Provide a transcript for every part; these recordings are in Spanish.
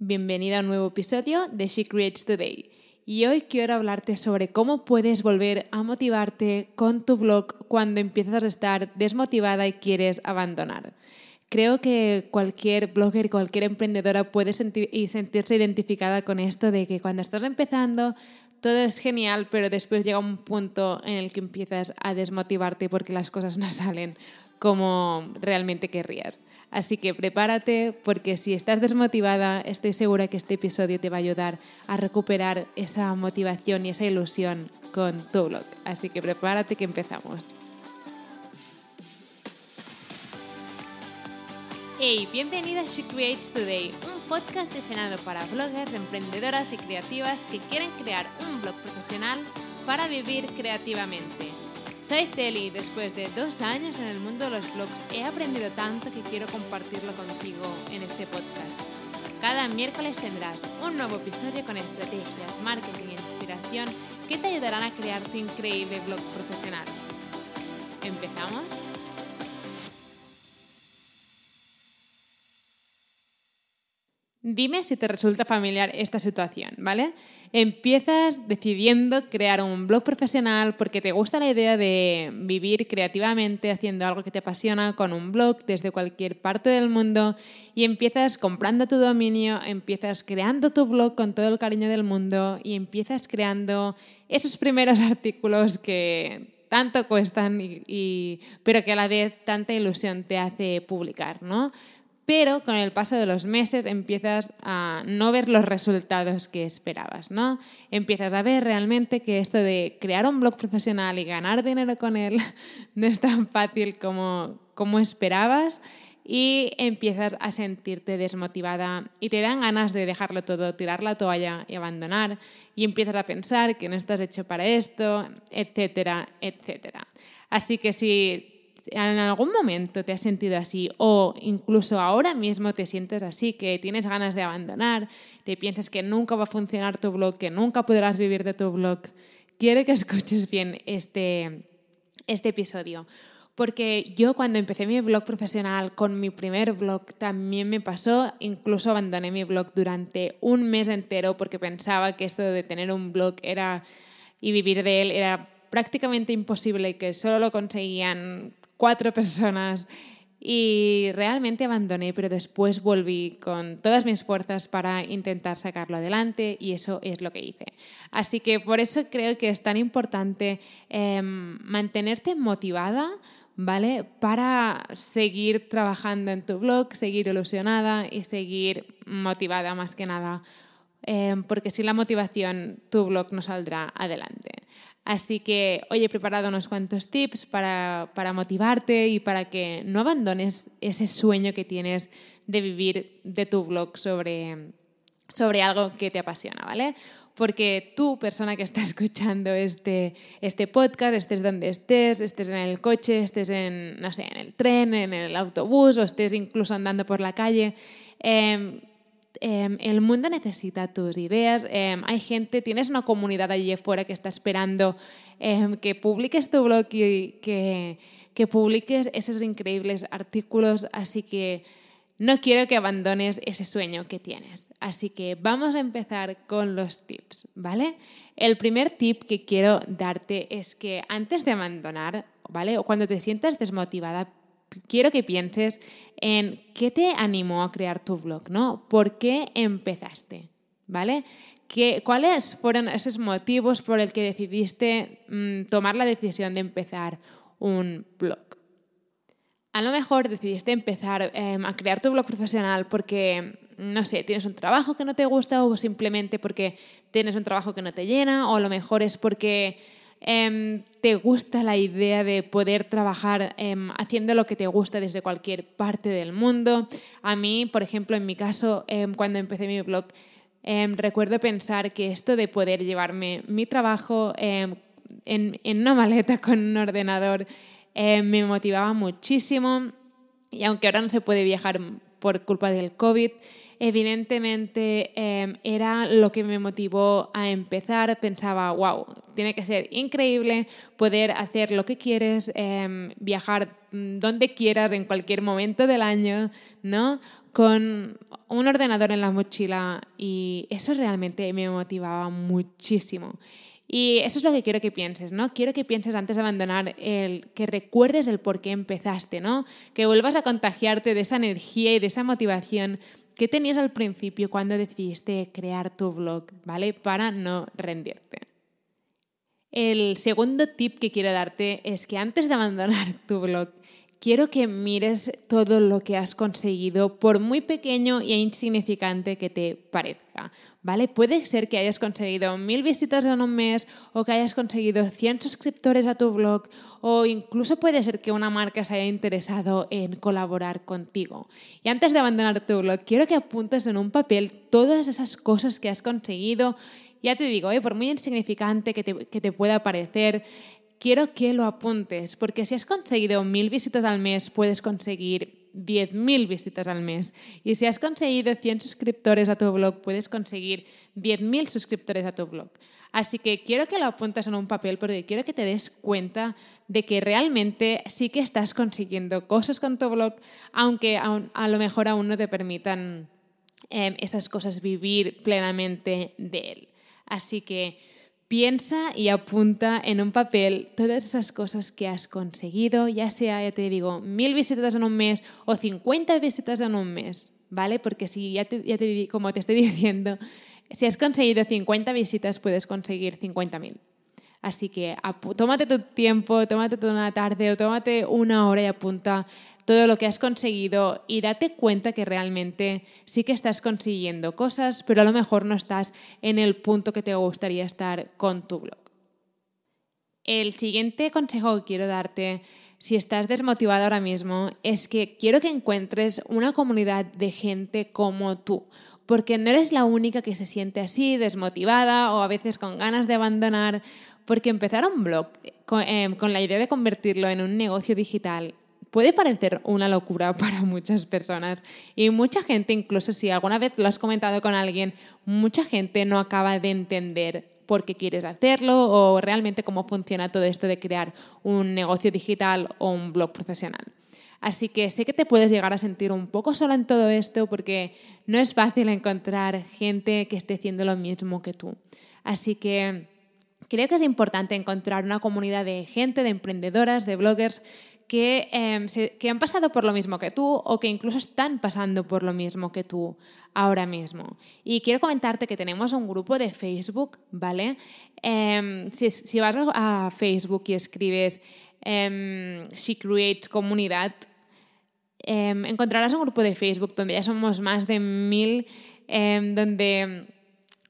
Bienvenida a un nuevo episodio de She Creates Today. Y hoy quiero hablarte sobre cómo puedes volver a motivarte con tu blog cuando empiezas a estar desmotivada y quieres abandonar. Creo que cualquier blogger, cualquier emprendedora puede sentirse identificada con esto de que cuando estás empezando todo es genial, pero después llega un punto en el que empiezas a desmotivarte porque las cosas no salen como realmente querrías. Así que prepárate porque si estás desmotivada, estoy segura que este episodio te va a ayudar a recuperar esa motivación y esa ilusión con tu blog. Así que prepárate que empezamos. Hey, bienvenida a She Creates Today, un podcast diseñado para bloggers, emprendedoras y creativas que quieren crear un blog profesional para vivir creativamente. Soy Celi después de dos años en el mundo de los blogs he aprendido tanto que quiero compartirlo contigo en este podcast. Cada miércoles tendrás un nuevo episodio con estrategias, marketing e inspiración que te ayudarán a crear tu increíble blog profesional. ¿Empezamos? Dime si te resulta familiar esta situación, ¿vale? Empiezas decidiendo crear un blog profesional porque te gusta la idea de vivir creativamente haciendo algo que te apasiona con un blog desde cualquier parte del mundo y empiezas comprando tu dominio, empiezas creando tu blog con todo el cariño del mundo y empiezas creando esos primeros artículos que tanto cuestan y, pero que a la vez tanta ilusión te hace publicar, ¿no? Pero con el paso de los meses empiezas a no ver los resultados que esperabas, ¿no? Empiezas a ver realmente que esto de crear un blog profesional y ganar dinero con él no es tan fácil como, como esperabas y empiezas a sentirte desmotivada y te dan ganas de dejarlo todo, tirar la toalla y abandonar y empiezas a pensar que no estás hecho para esto, etcétera, etcétera. Así que si en algún momento te has sentido así o incluso ahora mismo te sientes así, que tienes ganas de abandonar, te piensas que nunca va a funcionar tu blog, que nunca podrás vivir de tu blog, quiero que escuches bien este, este episodio. Porque yo cuando empecé mi blog profesional con mi primer blog también me pasó, incluso abandoné mi blog durante un mes entero porque pensaba que esto de tener un blog era y vivir de él era prácticamente imposible y que solo lo conseguían cuatro personas y realmente abandoné, pero después volví con todas mis fuerzas para intentar sacarlo adelante y eso es lo que hice. Así que por eso creo que es tan importante em, mantenerte motivada. ¿Vale? Para seguir trabajando en tu blog, seguir ilusionada y seguir motivada más que nada, em, porque sin la motivación tu blog no saldrá adelante. Así que hoy he preparado unos cuantos tips para, motivarte y para que no abandones ese sueño que tienes de vivir de tu blog sobre, sobre algo que te apasiona, ¿vale? Porque tú, persona que está escuchando este, este podcast, estés donde estés, estés en el coche, estés en, no sé, en el tren, en el autobús o estés incluso andando por la calle, em, Em, el mundo necesita tus ideas. Em, hay gente, tienes una comunidad allí afuera que está esperando em, que publiques tu blog y que, que publiques esos increíbles artículos. Así que no quiero que abandones ese sueño que tienes. Así que vamos a empezar con los tips, ¿vale? El primer tip que quiero darte es que antes de abandonar, ¿vale? O cuando te sientas desmotivada, quiero que pienses en qué te animó a crear tu blog, ¿no? ¿Por qué empezaste? ¿Vale? ¿Qué, ¿Cuáles fueron esos motivos por el que decidiste mm, tomar la decisión de empezar un blog? A lo mejor decidiste empezar em, a crear tu blog profesional porque, no sé, tienes un trabajo que no te gusta o simplemente porque tienes un trabajo que no te llena o a lo mejor es porque Em, te gusta la idea de poder trabajar em, haciendo lo que te gusta desde cualquier parte del mundo. A mí, por ejemplo, en mi caso, em, cuando empecé mi blog, recuerdo pensar que esto de poder llevarme mi trabajo en, en, una maleta con un ordenador me motivaba muchísimo. Y aunque ahora no se puede viajar por culpa del COVID, evidentemente em, era lo que me motivó a empezar. Pensaba, wow, tiene que ser increíble poder hacer lo que quieres, em, viajar mm, donde quieras en cualquier momento del año, ¿no? Con un ordenador en la mochila y eso realmente me motivaba muchísimo. Y eso es lo que quiero que pienses, ¿no? Quiero que pienses antes de abandonar el que recuerdes el por qué empezaste, ¿no? Que vuelvas a contagiarte de esa energía y de esa motivación que tenías al principio cuando decidiste crear tu blog, ¿vale? Para no rendirte. El segundo tip que quiero darte es que antes de abandonar tu blog, quiero que mires todo lo que has conseguido, por muy pequeño e insignificante que te parezca. ¿Vale? Puede ser que hayas conseguido mil visitas en un mes o que hayas conseguido 100 suscriptores a tu blog o incluso puede ser que una marca se haya interesado en colaborar contigo. Y antes de abandonar tu blog, quiero que apuntes en un papel todas esas cosas que has conseguido. Ya te digo, ¿eh? por muy insignificante que te, que te pueda parecer, quiero que lo apuntes, porque si has conseguido mil visitas al mes, puedes conseguir 10.000 visitas al mes. Y si has conseguido 100 suscriptores a tu blog, puedes conseguir 10.000 suscriptores a tu blog. Así que quiero que lo apuntes en un papel porque quiero que te des cuenta de que realmente sí que estás consiguiendo cosas con tu blog, aunque a lo mejor aún no te permitan em, esas cosas vivir plenamente de él. Así que Piensa y apunta en un papel todas esas cosas que has conseguido, ya sea, ya te digo, mil visitas en un mes o 50 visitas en un mes, ¿vale? Porque si ya te, ya te como te estoy diciendo, si has conseguido 50 visitas, puedes conseguir 50.000. Así que tómate tu tiempo, tómate toda una tarde o tómate una hora y apunta todo lo que has conseguido y date cuenta que realmente sí que estás consiguiendo cosas, pero a lo mejor no estás en el punto que te gustaría estar con tu blog. El siguiente consejo que quiero darte si estás desmotivado ahora mismo es que quiero que encuentres una comunidad de gente como tú, porque no eres la única que se siente así, desmotivada o a veces con ganas de abandonar, porque empezar un blog con, eh, con la idea de convertirlo en un negocio digital puede parecer una locura para muchas personas y mucha gente, incluso si alguna vez lo has comentado con alguien, mucha gente no acaba de entender por qué quieres hacerlo o realmente cómo funciona todo esto de crear un negocio digital o un blog profesional. Así que sé que te puedes llegar a sentir un poco sola en todo esto porque no es fácil encontrar gente que esté haciendo lo mismo que tú. Así que creo que es importante encontrar una comunidad de gente, de emprendedoras, de bloggers que, em, que, han pasado por lo mismo que tú o que incluso están pasando por lo mismo que tú ahora mismo. Y quiero comentarte que tenemos un grupo de Facebook, ¿vale? Em, si, si, vas a Facebook y escribes eh, She Creates Comunidad, encontrarás un grupo de Facebook donde ya somos más de mil, donde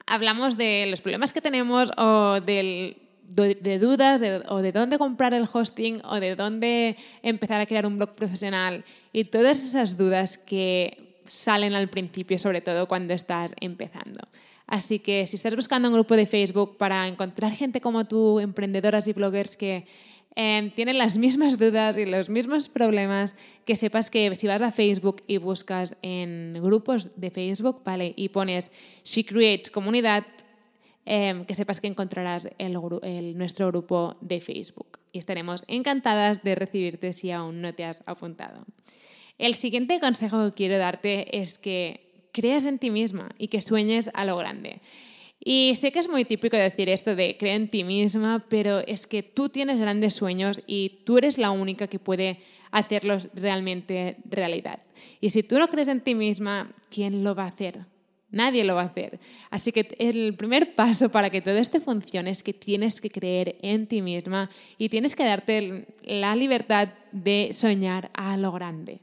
hablamos de los problemas que tenemos o del de dudas o de dónde comprar el hosting o de dónde empezar a crear un blog profesional y todas esas dudas que salen al principio, sobre todo cuando estás empezando. Así que si estás buscando un grupo de Facebook para encontrar gente como tú, emprendedoras y bloggers que em, tienen las mismas dudas y los mismos problemas, que sepas que si vas a Facebook y buscas en grupos de Facebook, ¿vale? Y pones She Creates Comunidad, Em, que sepas que encontrarás el, nuestro grupo de Facebook y estaremos encantadas de recibirte si aún no te has apuntado. El siguiente consejo que quiero darte es que creas en ti misma y que sueñes a lo grande. Y sé que es muy típico decir esto de creer en ti misma, pero es que tú tienes grandes sueños y tú eres la única que puede hacerlos realmente realidad. Y si tú no crees en ti misma, ¿quién lo va a hacer? Nadie lo va a hacer. Así que el primer paso para que todo esto funcione es que tienes que creer en ti misma y tienes que darte la libertad de soñar a lo grande.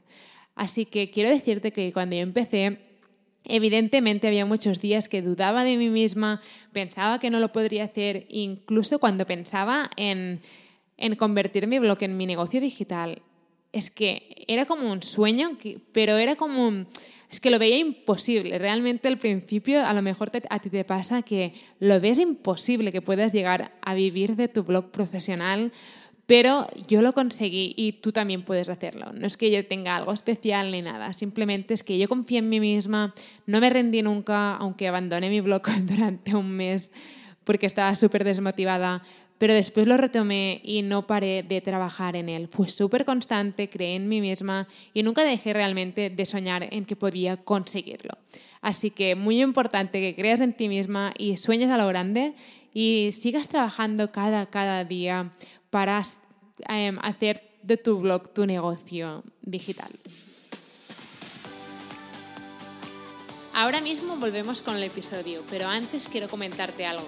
Así que quiero decirte que cuando yo empecé, Evidentemente había muchos días que dudaba de mí misma, pensaba que no lo podría hacer, incluso cuando pensaba en, en convertir mi blog en mi negocio digital. Es que era como un sueño, pero era como un, es que lo veía imposible. Realmente al principio a lo mejor a ti te pasa que lo ves imposible que puedas llegar a vivir de tu blog profesional pero yo lo conseguí y tú también puedes hacerlo. No es que yo tenga algo especial ni nada, simplemente es que yo confié en mí misma, no me rendí nunca, aunque abandoné mi blog durante un mes porque estaba súper desmotivada, pero después lo retomé y no paré de trabajar en él. Fui súper constante, creé en mí misma y nunca dejé realmente de soñar en que podía conseguirlo. Así que muy importante que creas en ti misma y sueñes a lo grande y sigas trabajando cada, cada día para em, hacer de tu blog tu negocio digital. Ahora mismo volvemos con el episodio, pero antes quiero comentarte algo.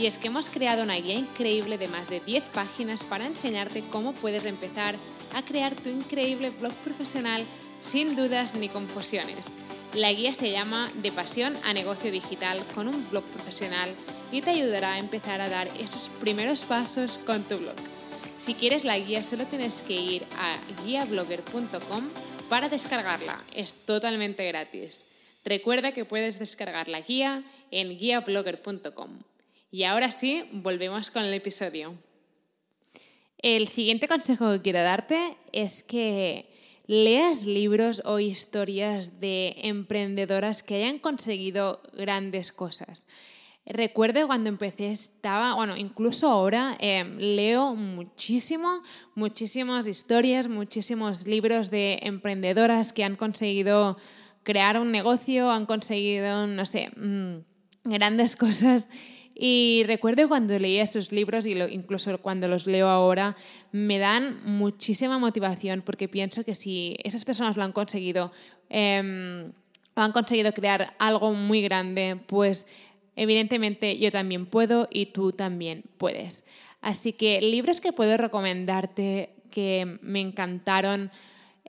Y es que hemos creado una guía increíble de más de 10 páginas para enseñarte cómo puedes empezar a crear tu increíble blog profesional sin dudas ni confusiones. La guía se llama De pasión a negocio digital con un blog profesional y te ayudará a empezar a dar esos primeros pasos con tu blog. Si quieres la guía solo tienes que ir a guiablogger.com para descargarla. Es totalmente gratis. Recuerda que puedes descargar la guía en guiablogger.com. Y ahora sí, volvemos con el episodio. El siguiente consejo que quiero darte es que leas libros o historias de emprendedoras que hayan conseguido grandes cosas. Recuerdo cuando empecé estaba, bueno, incluso ahora em, leo muchísimo, muchísimas historias, muchísimos libros de emprendedoras que han conseguido crear un negocio, han conseguido, no sé, mm, grandes cosas y recuerdo cuando leía esos libros y incluso cuando los leo ahora, me dan muchísima motivación porque pienso que si esas personas lo han conseguido, em, han conseguido crear algo muy grande, pues evidentemente yo también puedo y tú también puedes. Así que libros que puedo recomendarte que me encantaron,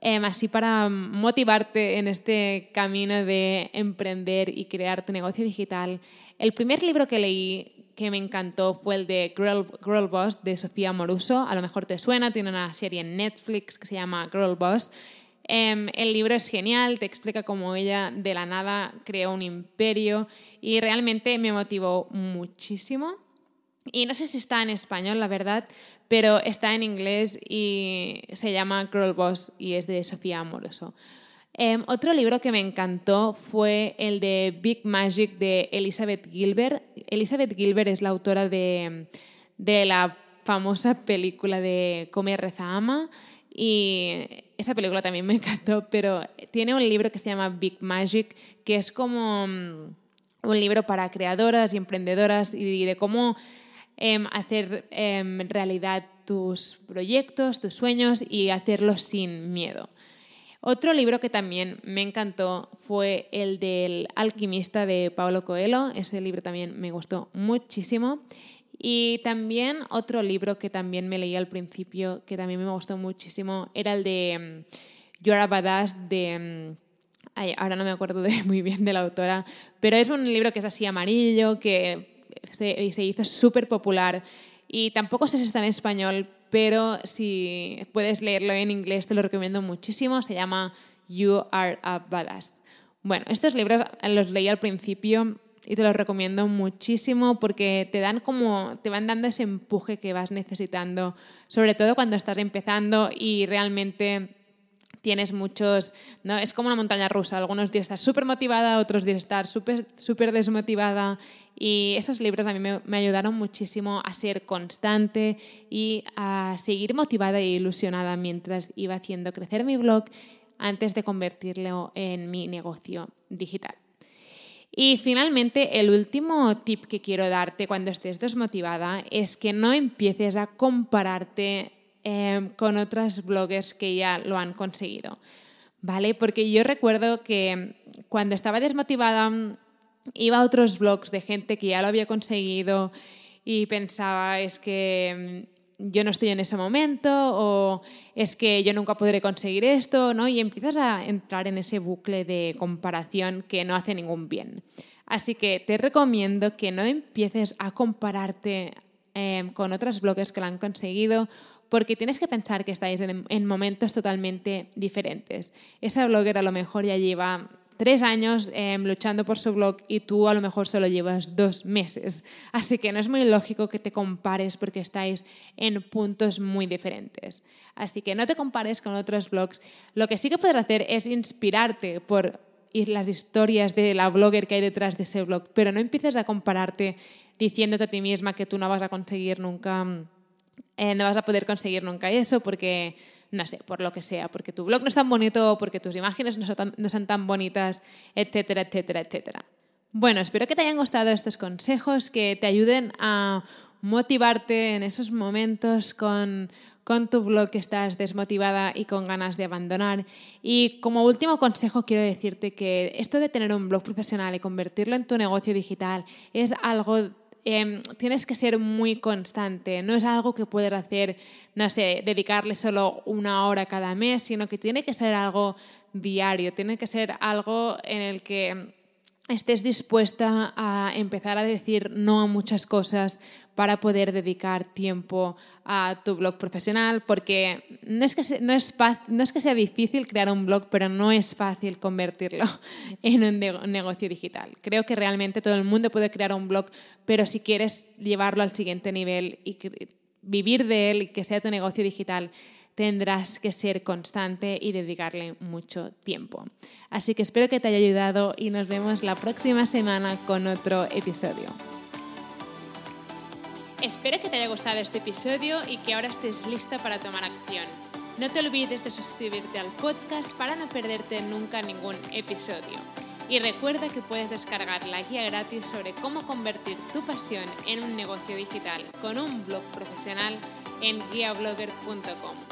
em, así para motivarte en este camino de emprender y crear tu negocio digital. El primer libro que leí que me encantó fue el de Girl, Boss de Sofía Moruso. A lo mejor te suena, tiene una serie en Netflix que se llama Girl Boss. Em, el libro es genial, te explica cómo ella de la nada creó un imperio y realmente me motivó muchísimo. Y no sé si está en español, la verdad, pero está en inglés y se llama Girl Boss y es de Sofía Amoroso. Em, otro libro que me encantó fue el de Big Magic de Elizabeth Gilbert. Elizabeth Gilbert es la autora de, la famosa película de Come, Reza, Ama y esa película también me encantó, pero tiene un libro que se llama Big Magic, que es como mm, un libro para creadoras y emprendedoras y de cómo em, hacer em, realidad tus proyectos, tus sueños y hacerlos sin miedo. Otro libro que también me encantó fue el del alquimista de Paulo Coelho. Ese libro también me gustó muchísimo. Y también otro libro que también me leí al principio, que también me gustó muchísimo, era el de um, You're a Badass de... Mm, ahora no me acuerdo muy bien de la autora, pero es un libro que es así amarillo, que se, se hizo súper popular y tampoco sé si está en español, pero si puedes leerlo en inglés te lo recomiendo muchísimo. Se llama You Are a Badass. Bueno, estos libros los leí al principio y te los recomiendo muchísimo porque te dan como te van dando ese empuje que vas necesitando, sobre todo cuando estás empezando y realmente tienes muchos, ¿no? Es como una montaña rusa, algunos días estás súper motivada, otros días estás súper súper desmotivada y esos libros a mí me, ayudaron muchísimo a ser constante y a seguir motivada e ilusionada mientras iba haciendo crecer mi blog antes de convertirlo en mi negocio digital. Y finalmente, el último tip que quiero darte cuando estés desmotivada es que no empieces a compararte Em, con otras bloggers que ya lo han conseguido. ¿Vale? Porque yo recuerdo que cuando estaba desmotivada iba a otros blogs de gente que ya lo había conseguido y pensaba es que mm, yo no estoy en ese momento o es que yo nunca podré conseguir esto, ¿no? Y empiezas a entrar en ese bucle de comparación que no hace ningún bien. Así que te recomiendo que no empieces a compararte em, con otras bloggers que lo han conseguido porque tienes que pensar que estáis en, momentos totalmente diferentes. Esa blogger a lo mejor ya lleva tres años em, luchando por su blog y tú a lo mejor solo llevas dos meses. Así que no es muy lógico que te compares porque estáis en puntos muy diferentes. Así que no te compares con otros blogs. Lo que sí que puedes hacer es inspirarte por las historias de la blogger que hay detrás de ese blog, pero no empieces a compararte diciéndote a ti misma que tú no vas a conseguir nunca, eh, no vas a poder conseguir nunca eso porque no sé, por lo que sea, porque tu blog no es tan bonito, porque tus imágenes no son tan, no son tan bonitas, etcétera, etcétera, etcétera. Bueno, espero que te hayan gustado estos consejos, que te ayuden a motivarte en esos momentos con, con tu blog que estás desmotivada y con ganas de abandonar. Y como último consejo quiero decirte que esto de tener un blog profesional y convertirlo en tu negocio digital es algo Em, tienes que ser muy constante. No es algo que puedes hacer, no sé, dedicarle solo una hora cada mes, sino que tiene que ser algo diario, tiene que ser algo en el que estés dispuesta a empezar a decir no a muchas cosas para poder dedicar tiempo a tu blog profesional, porque no es, que no, es no es que sea difícil crear un blog, pero no es fácil convertirlo en un negocio digital. Creo que realmente todo el mundo puede crear un blog, pero si quieres llevarlo al siguiente nivel y vivir de él y que sea tu negocio digital, tendrás que ser constante y dedicarle mucho tiempo. Así que espero que te haya ayudado y nos vemos la próxima semana con otro episodio. Espero que te haya gustado este episodio y que ahora estés lista para tomar acción. No te olvides de suscribirte al podcast para no perderte nunca ningún episodio. Y recuerda que puedes descargar la guía gratis sobre cómo convertir tu pasión en un negocio digital con un blog profesional en guiablogger.com.